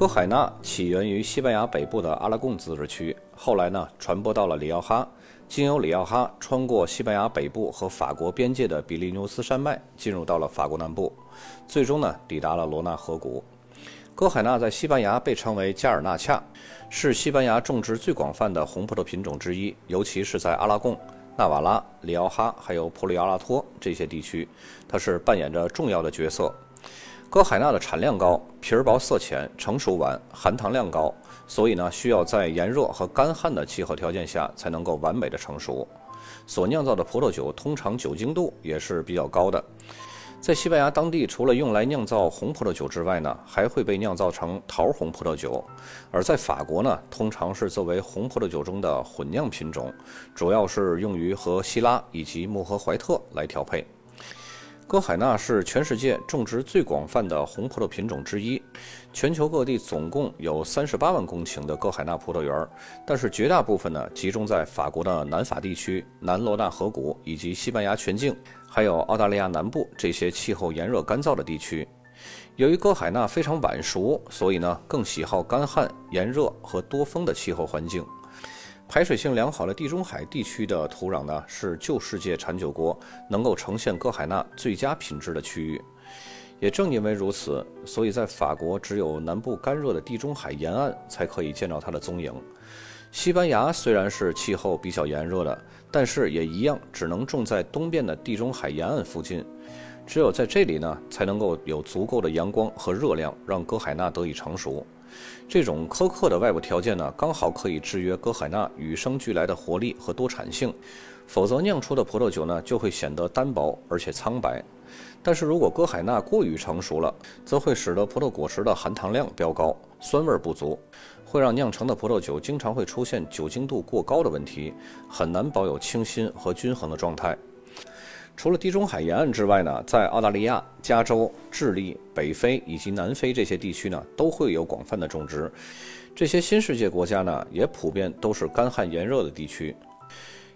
哥海纳起源于西班牙北部的阿拉贡自治区，后来呢传播到了里奥哈，经由里奥哈穿过西班牙北部和法国边界的比利牛斯山脉，进入到了法国南部，最终呢抵达了罗纳河谷。哥海纳在西班牙被称为加尔纳恰，是西班牙种植最广泛的红葡萄品种之一，尤其是在阿拉贡、纳瓦拉、里奥哈还有普里奥拉托这些地区，它是扮演着重要的角色。哥海纳的产量高，皮儿薄色浅，成熟晚，含糖量高，所以呢，需要在炎热和干旱的气候条件下才能够完美的成熟。所酿造的葡萄酒通常酒精度也是比较高的。在西班牙当地，除了用来酿造红葡萄酒之外呢，还会被酿造成桃红葡萄酒。而在法国呢，通常是作为红葡萄酒中的混酿品种，主要是用于和希拉以及穆赫怀特来调配。哥海纳是全世界种植最广泛的红葡萄品种之一，全球各地总共有三十八万公顷的哥海纳葡萄园，但是绝大部分呢集中在法国的南法地区、南罗纳河谷以及西班牙全境，还有澳大利亚南部这些气候炎热干燥的地区。由于哥海纳非常晚熟，所以呢更喜好干旱、炎热和多风的气候环境。排水性良好的地中海地区的土壤呢，是旧世界产酒国能够呈现哥海纳最佳品质的区域。也正因为如此，所以在法国只有南部干热的地中海沿岸才可以见到它的踪影。西班牙虽然是气候比较炎热的，但是也一样只能种在东边的地中海沿岸附近。只有在这里呢，才能够有足够的阳光和热量，让哥海纳得以成熟。这种苛刻的外部条件呢，刚好可以制约哥海纳与生俱来的活力和多产性，否则酿出的葡萄酒呢就会显得单薄而且苍白。但是如果哥海纳过于成熟了，则会使得葡萄果实的含糖量飙高，酸味不足，会让酿成的葡萄酒经常会出现酒精度过高的问题，很难保有清新和均衡的状态。除了地中海沿岸之外呢，在澳大利亚、加州、智利、北非以及南非这些地区呢，都会有广泛的种植。这些新世界国家呢，也普遍都是干旱炎热的地区。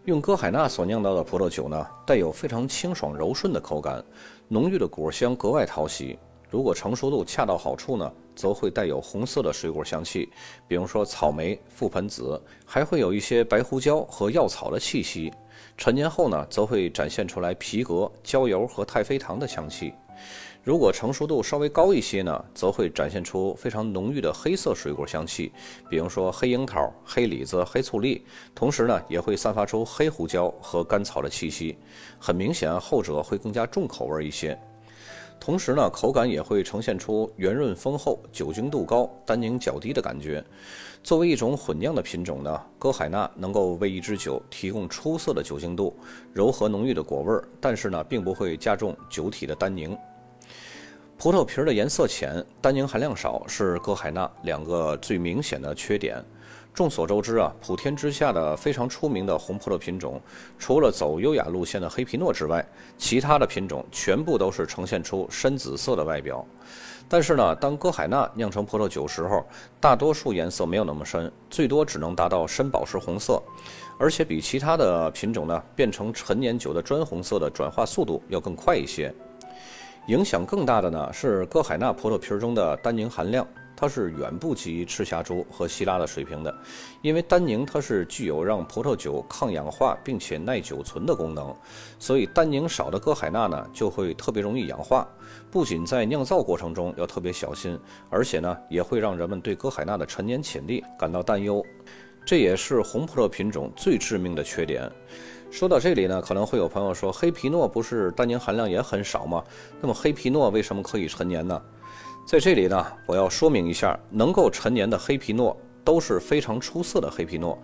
用哥海纳所酿造的葡萄酒呢，带有非常清爽柔顺的口感，浓郁的果香格外讨喜。如果成熟度恰到好处呢，则会带有红色的水果香气，比如说草莓、覆盆子，还会有一些白胡椒和药草的气息。陈年后呢，则会展现出来皮革、焦油和太妃糖的香气。如果成熟度稍微高一些呢，则会展现出非常浓郁的黑色水果香气，比如说黑樱桃、黑李子、黑醋栗。同时呢，也会散发出黑胡椒和甘草的气息。很明显，后者会更加重口味一些。同时呢，口感也会呈现出圆润丰厚、酒精度高、单宁较低的感觉。作为一种混酿的品种呢，哥海纳能够为一支酒提供出色的酒精度、柔和浓郁的果味儿，但是呢，并不会加重酒体的单宁。葡萄皮儿的颜色浅，单宁含量少，是哥海纳两个最明显的缺点。众所周知啊，普天之下的非常出名的红葡萄品种，除了走优雅路线的黑皮诺之外，其他的品种全部都是呈现出深紫色的外表。但是呢，当哥海纳酿成葡萄酒时候，大多数颜色没有那么深，最多只能达到深宝石红色，而且比其他的品种呢变成陈年酒的砖红色的转化速度要更快一些。影响更大的呢是哥海纳葡萄皮中的单宁含量，它是远不及赤霞珠和希拉的水平的，因为单宁它是具有让葡萄酒抗氧化并且耐久存的功能，所以单宁少的哥海纳呢就会特别容易氧化，不仅在酿造过程中要特别小心，而且呢也会让人们对哥海纳的陈年潜力感到担忧，这也是红葡萄品种最致命的缺点。说到这里呢，可能会有朋友说，黑皮诺不是单宁含量也很少吗？那么黑皮诺为什么可以陈年呢？在这里呢，我要说明一下，能够陈年的黑皮诺都是非常出色的黑皮诺，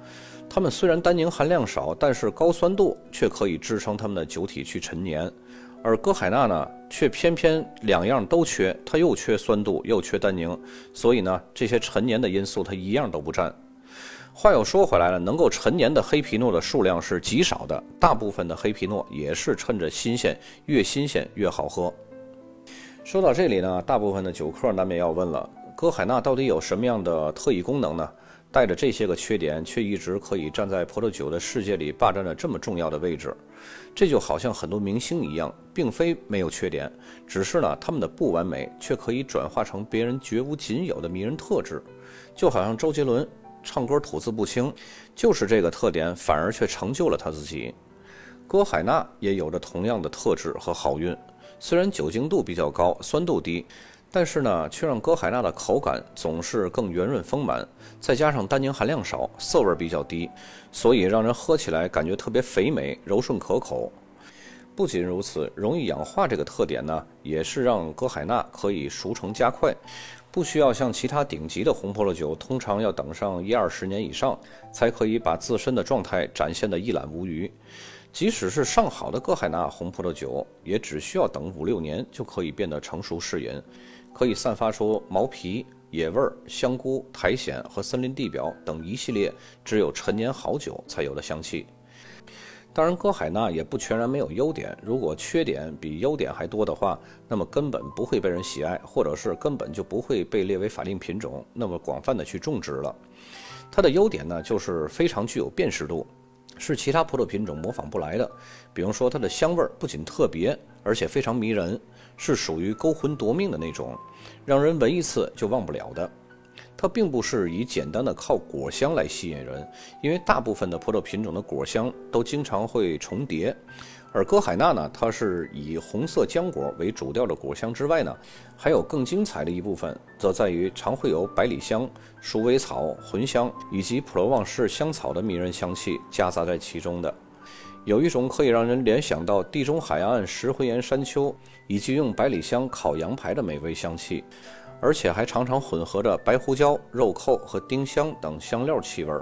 它们虽然单宁含量少，但是高酸度却可以支撑它们的酒体去陈年，而歌海纳呢，却偏偏两样都缺，它又缺酸度又缺单宁，所以呢，这些陈年的因素它一样都不占。话又说回来了，能够陈年的黑皮诺的数量是极少的，大部分的黑皮诺也是趁着新鲜，越新鲜越好喝。说到这里呢，大部分的酒客难免要问了：哥海纳到底有什么样的特异功能呢？带着这些个缺点，却一直可以站在葡萄酒的世界里霸占着这么重要的位置。这就好像很多明星一样，并非没有缺点，只是呢，他们的不完美却可以转化成别人绝无仅有的迷人特质。就好像周杰伦唱歌吐字不清，就是这个特点，反而却成就了他自己。歌海纳也有着同样的特质和好运，虽然酒精度比较高，酸度低。但是呢，却让歌海纳的口感总是更圆润丰满，再加上单宁含量少，涩味比较低，所以让人喝起来感觉特别肥美、柔顺可口。不仅如此，容易氧化这个特点呢，也是让歌海纳可以熟成加快，不需要像其他顶级的红葡萄酒，通常要等上一二十年以上，才可以把自身的状态展现得一览无余。即使是上好的歌海纳红葡萄酒，也只需要等五六年就可以变得成熟适饮。可以散发出毛皮、野味、香菇、苔藓和森林地表等一系列只有陈年好酒才有的香气。当然，歌海纳也不全然没有优点。如果缺点比优点还多的话，那么根本不会被人喜爱，或者是根本就不会被列为法定品种，那么广泛的去种植了。它的优点呢，就是非常具有辨识度，是其他葡萄品种模仿不来的。比如说，它的香味不仅特别，而且非常迷人。是属于勾魂夺命的那种，让人闻一次就忘不了的。它并不是以简单的靠果香来吸引人，因为大部分的葡萄品种的果香都经常会重叠，而歌海纳呢，它是以红色浆果为主调的果香之外呢，还有更精彩的一部分，则在于常会有百里香、鼠尾草、茴香以及普罗旺士香草的迷人香气夹杂在其中的。有一种可以让人联想到地中海岸石灰岩山丘，以及用百里香烤羊排的美味香气，而且还常常混合着白胡椒、肉蔻和丁香等香料气味，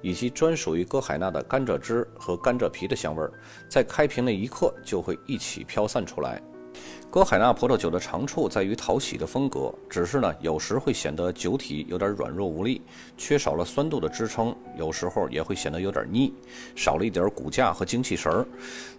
以及专属于哥海纳的甘蔗汁和甘蔗皮的香味，在开瓶那一刻就会一起飘散出来。歌海纳葡萄酒的长处在于讨喜的风格，只是呢，有时会显得酒体有点软弱无力，缺少了酸度的支撑，有时候也会显得有点腻，少了一点骨架和精气神儿。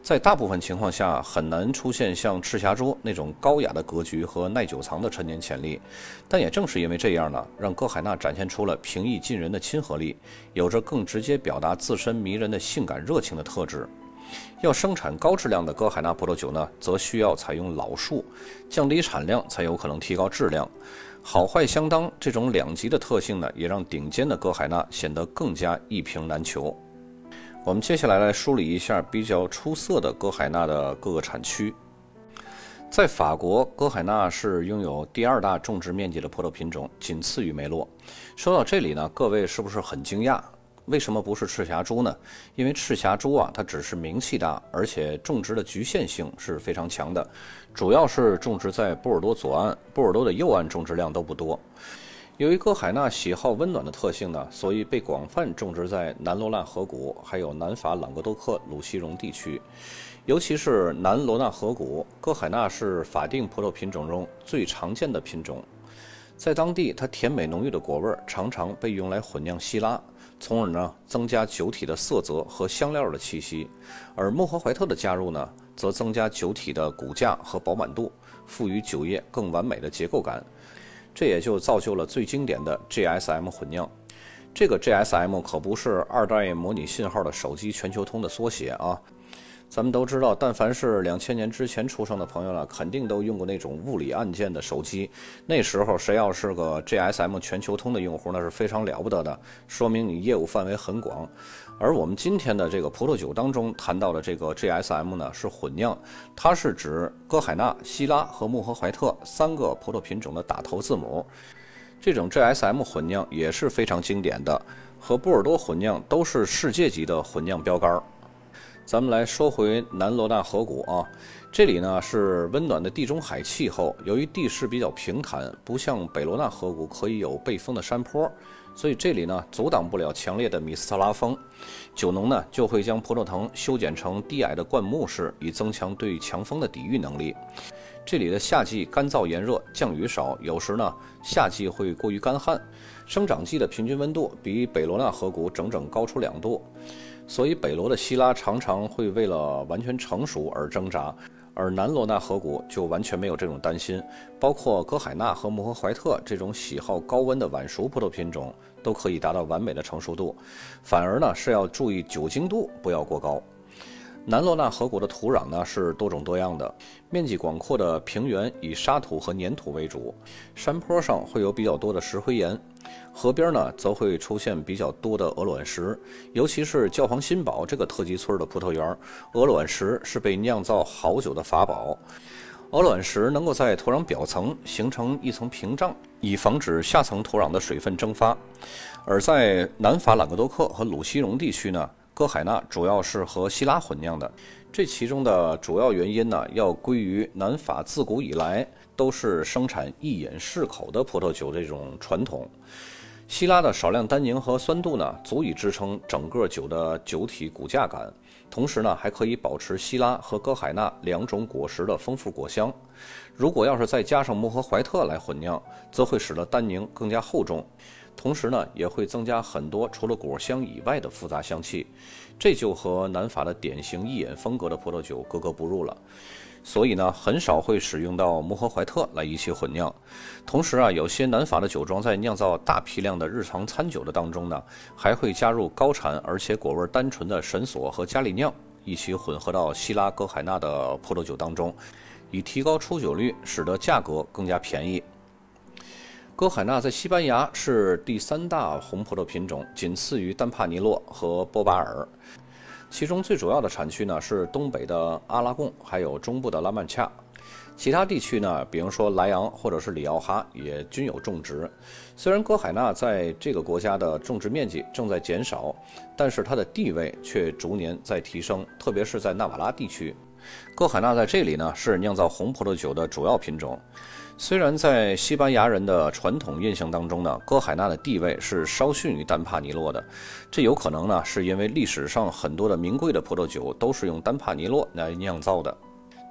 在大部分情况下，很难出现像赤霞珠那种高雅的格局和耐久藏的陈年潜力。但也正是因为这样呢，让歌海纳展现出了平易近人的亲和力，有着更直接表达自身迷人的性感热情的特质。要生产高质量的歌海纳葡萄酒呢，则需要采用老树，降低产量才有可能提高质量。好坏相当这种两极的特性呢，也让顶尖的歌海纳显得更加一瓶难求。我们接下来来梳理一下比较出色的歌海纳的各个产区。在法国，歌海纳是拥有第二大种植面积的葡萄品种，仅次于梅洛。说到这里呢，各位是不是很惊讶？为什么不是赤霞珠呢？因为赤霞珠啊，它只是名气大，而且种植的局限性是非常强的，主要是种植在波尔多左岸、波尔多的右岸，种植量都不多。由于歌海纳喜好温暖的特性呢，所以被广泛种植在南罗纳河谷，还有南法朗格多克鲁西荣地区，尤其是南罗纳河谷，歌海纳是法定葡萄品种中最常见的品种。在当地，它甜美浓郁的果味常常被用来混酿希拉。从而呢，增加酒体的色泽和香料的气息，而莫赫怀特的加入呢，则增加酒体的骨架和饱满度，赋予酒液更完美的结构感。这也就造就了最经典的 GSM 混酿。这个 GSM 可不是二代模拟信号的手机全球通的缩写啊。咱们都知道，但凡是两千年之前出生的朋友呢，肯定都用过那种物理按键的手机。那时候谁要是个 GSM 全球通的用户，那是非常了不得的，说明你业务范围很广。而我们今天的这个葡萄酒当中谈到的这个 GSM 呢，是混酿，它是指歌海纳、希拉和穆赫怀特三个葡萄品种的打头字母。这种 GSM 混酿也是非常经典的，和波尔多混酿都是世界级的混酿标杆儿。咱们来说回南罗纳河谷啊，这里呢是温暖的地中海气候，由于地势比较平坦，不像北罗纳河谷可以有背风的山坡，所以这里呢阻挡不了强烈的米斯特拉风。酒农呢就会将葡萄藤修剪成低矮的灌木式，以增强对强风的抵御能力。这里的夏季干燥炎热，降雨少，有时呢夏季会过于干旱，生长季的平均温度比北罗纳河谷整整高出两度。所以，北罗的希拉常常会为了完全成熟而挣扎，而南罗纳河谷就完全没有这种担心，包括歌海纳和穆赫怀特这种喜好高温的晚熟葡萄品种都可以达到完美的成熟度，反而呢是要注意酒精度不要过高。南罗纳河谷的土壤呢是多种多样的，面积广阔的平原以沙土和粘土为主，山坡上会有比较多的石灰岩，河边呢则会出现比较多的鹅卵石，尤其是教皇新堡这个特级村的葡萄园，鹅卵石是被酿造好酒的法宝。鹅卵石能够在土壤表层形成一层屏障，以防止下层土壤的水分蒸发。而在南法朗格多克和鲁西荣地区呢。歌海纳主要是和希拉混酿的，这其中的主要原因呢，要归于南法自古以来都是生产一饮适口的葡萄酒这种传统。希拉的少量单宁和酸度呢，足以支撑整个酒的酒体骨架感，同时呢，还可以保持希拉和歌海纳两种果实的丰富果香。如果要是再加上穆赫怀特来混酿，则会使得单宁更加厚重。同时呢，也会增加很多除了果香以外的复杂香气，这就和南法的典型一饮风格的葡萄酒格格不入了。所以呢，很少会使用到穆赫怀特来一起混酿。同时啊，有些南法的酒庄在酿造大批量的日常餐酒的当中呢，还会加入高产而且果味单纯的神索和加利酿一起混合到希拉格海纳的葡萄酒当中，以提高出酒率，使得价格更加便宜。歌海纳在西班牙是第三大红葡萄品种，仅次于丹帕尼洛和波巴尔。其中最主要的产区呢是东北的阿拉贡，还有中部的拉曼恰。其他地区呢，比如说莱昂或者是里奥哈，也均有种植。虽然哥海纳在这个国家的种植面积正在减少，但是它的地位却逐年在提升，特别是在纳瓦拉地区。歌海纳在这里呢是酿造红葡萄酒的主要品种。虽然在西班牙人的传统印象当中呢，哥海纳的地位是稍逊于丹帕尼洛的，这有可能呢是因为历史上很多的名贵的葡萄酒都是用丹帕尼洛来酿造的。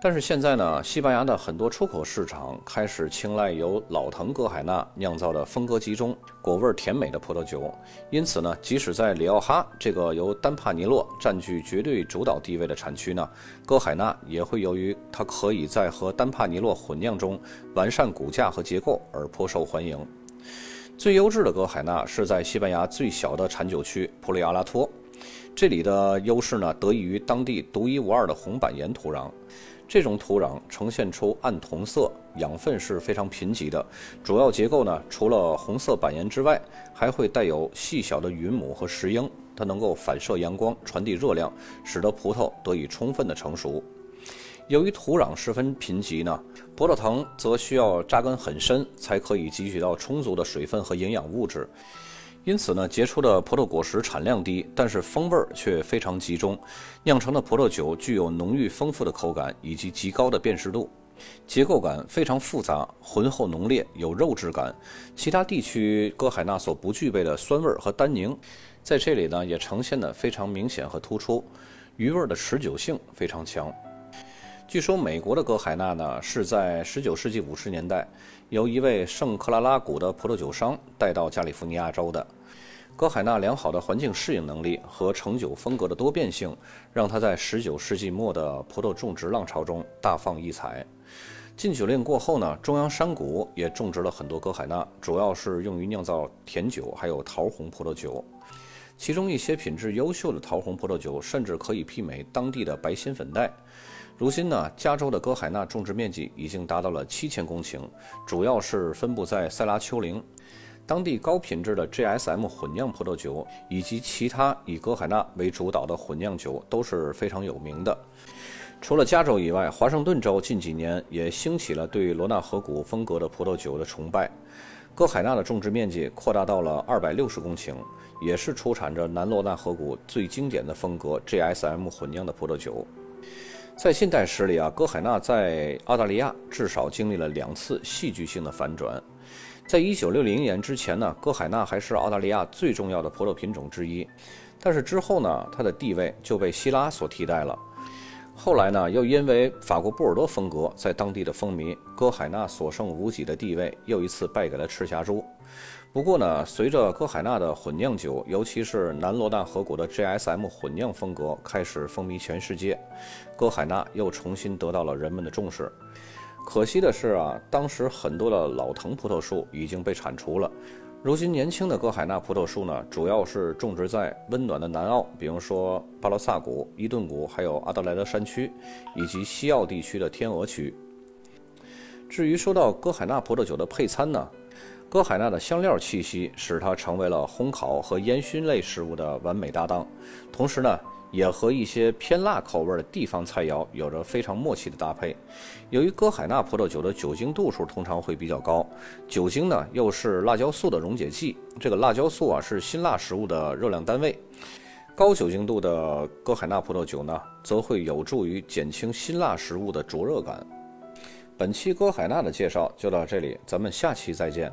但是现在呢，西班牙的很多出口市场开始青睐由老藤歌海纳酿造的风格集中、果味甜美的葡萄酒。因此呢，即使在里奥哈这个由丹帕尼洛占据绝对主导地位的产区呢，歌海纳也会由于它可以在和丹帕尼洛混酿中完善骨架和结构而颇受欢迎。最优质的歌海纳是在西班牙最小的产酒区普里阿拉托，这里的优势呢，得益于当地独一无二的红板岩土壤。这种土壤呈现出暗铜色，养分是非常贫瘠的。主要结构呢，除了红色板岩之外，还会带有细小的云母和石英，它能够反射阳光，传递热量，使得葡萄得以充分的成熟。由于土壤十分贫瘠呢，葡萄藤则需要扎根很深，才可以汲取到充足的水分和营养物质。因此呢，结出的葡萄果实产量低，但是风味儿却非常集中，酿成的葡萄酒具有浓郁丰富的口感以及极高的辨识度，结构感非常复杂，浑厚浓烈，有肉质感。其他地区歌海纳所不具备的酸味儿和单宁，在这里呢也呈现的非常明显和突出，余味儿的持久性非常强。据说美国的歌海纳呢是在19世纪50年代由一位圣克拉拉谷的葡萄酒商带到加利福尼亚州的。歌海纳良好的环境适应能力和成酒风格的多变性，让它在19世纪末的葡萄种植浪潮中大放异彩。禁酒令过后呢，中央山谷也种植了很多歌海纳，主要是用于酿造甜酒，还有桃红葡萄酒。其中一些品质优秀的桃红葡萄酒甚至可以媲美当地的白心粉黛。如今呢，加州的歌海纳种植面积已经达到了七千公顷，主要是分布在塞拉丘陵。当地高品质的 GSM 混酿葡萄酒以及其他以歌海纳为主导的混酿酒都是非常有名的。除了加州以外，华盛顿州近几年也兴起了对罗纳河谷风格的葡萄酒的崇拜。歌海纳的种植面积扩大到了二百六十公顷，也是出产着南罗纳河谷最经典的风格 GSM 混酿的葡萄酒。在近代史里啊，歌海纳在澳大利亚至少经历了两次戏剧性的反转。在一九六零年之前呢，歌海纳还是澳大利亚最重要的葡萄品种之一，但是之后呢，它的地位就被希拉所替代了。后来呢，又因为法国波尔多风格在当地的风靡，歌海纳所剩无几的地位又一次败给了赤霞珠。不过呢，随着歌海纳的混酿酒，尤其是南罗纳河谷的 GSM 混酿风格开始风靡全世界，歌海纳又重新得到了人们的重视。可惜的是啊，当时很多的老藤葡萄树已经被铲除了。如今年轻的歌海纳葡萄树呢，主要是种植在温暖的南澳，比如说巴罗萨谷、伊顿谷，还有阿德莱德山区，以及西澳地区的天鹅区。至于说到歌海纳葡萄酒的配餐呢？歌海纳的香料气息使它成为了烘烤和烟熏类食物的完美搭档，同时呢，也和一些偏辣口味的地方菜肴有着非常默契的搭配。由于歌海纳葡萄酒的酒精度数通常会比较高，酒精呢又是辣椒素的溶解剂，这个辣椒素啊是辛辣食物的热量单位。高酒精度的歌海纳葡萄酒呢，则会有助于减轻辛辣食物的灼热感。本期歌海纳的介绍就到这里，咱们下期再见。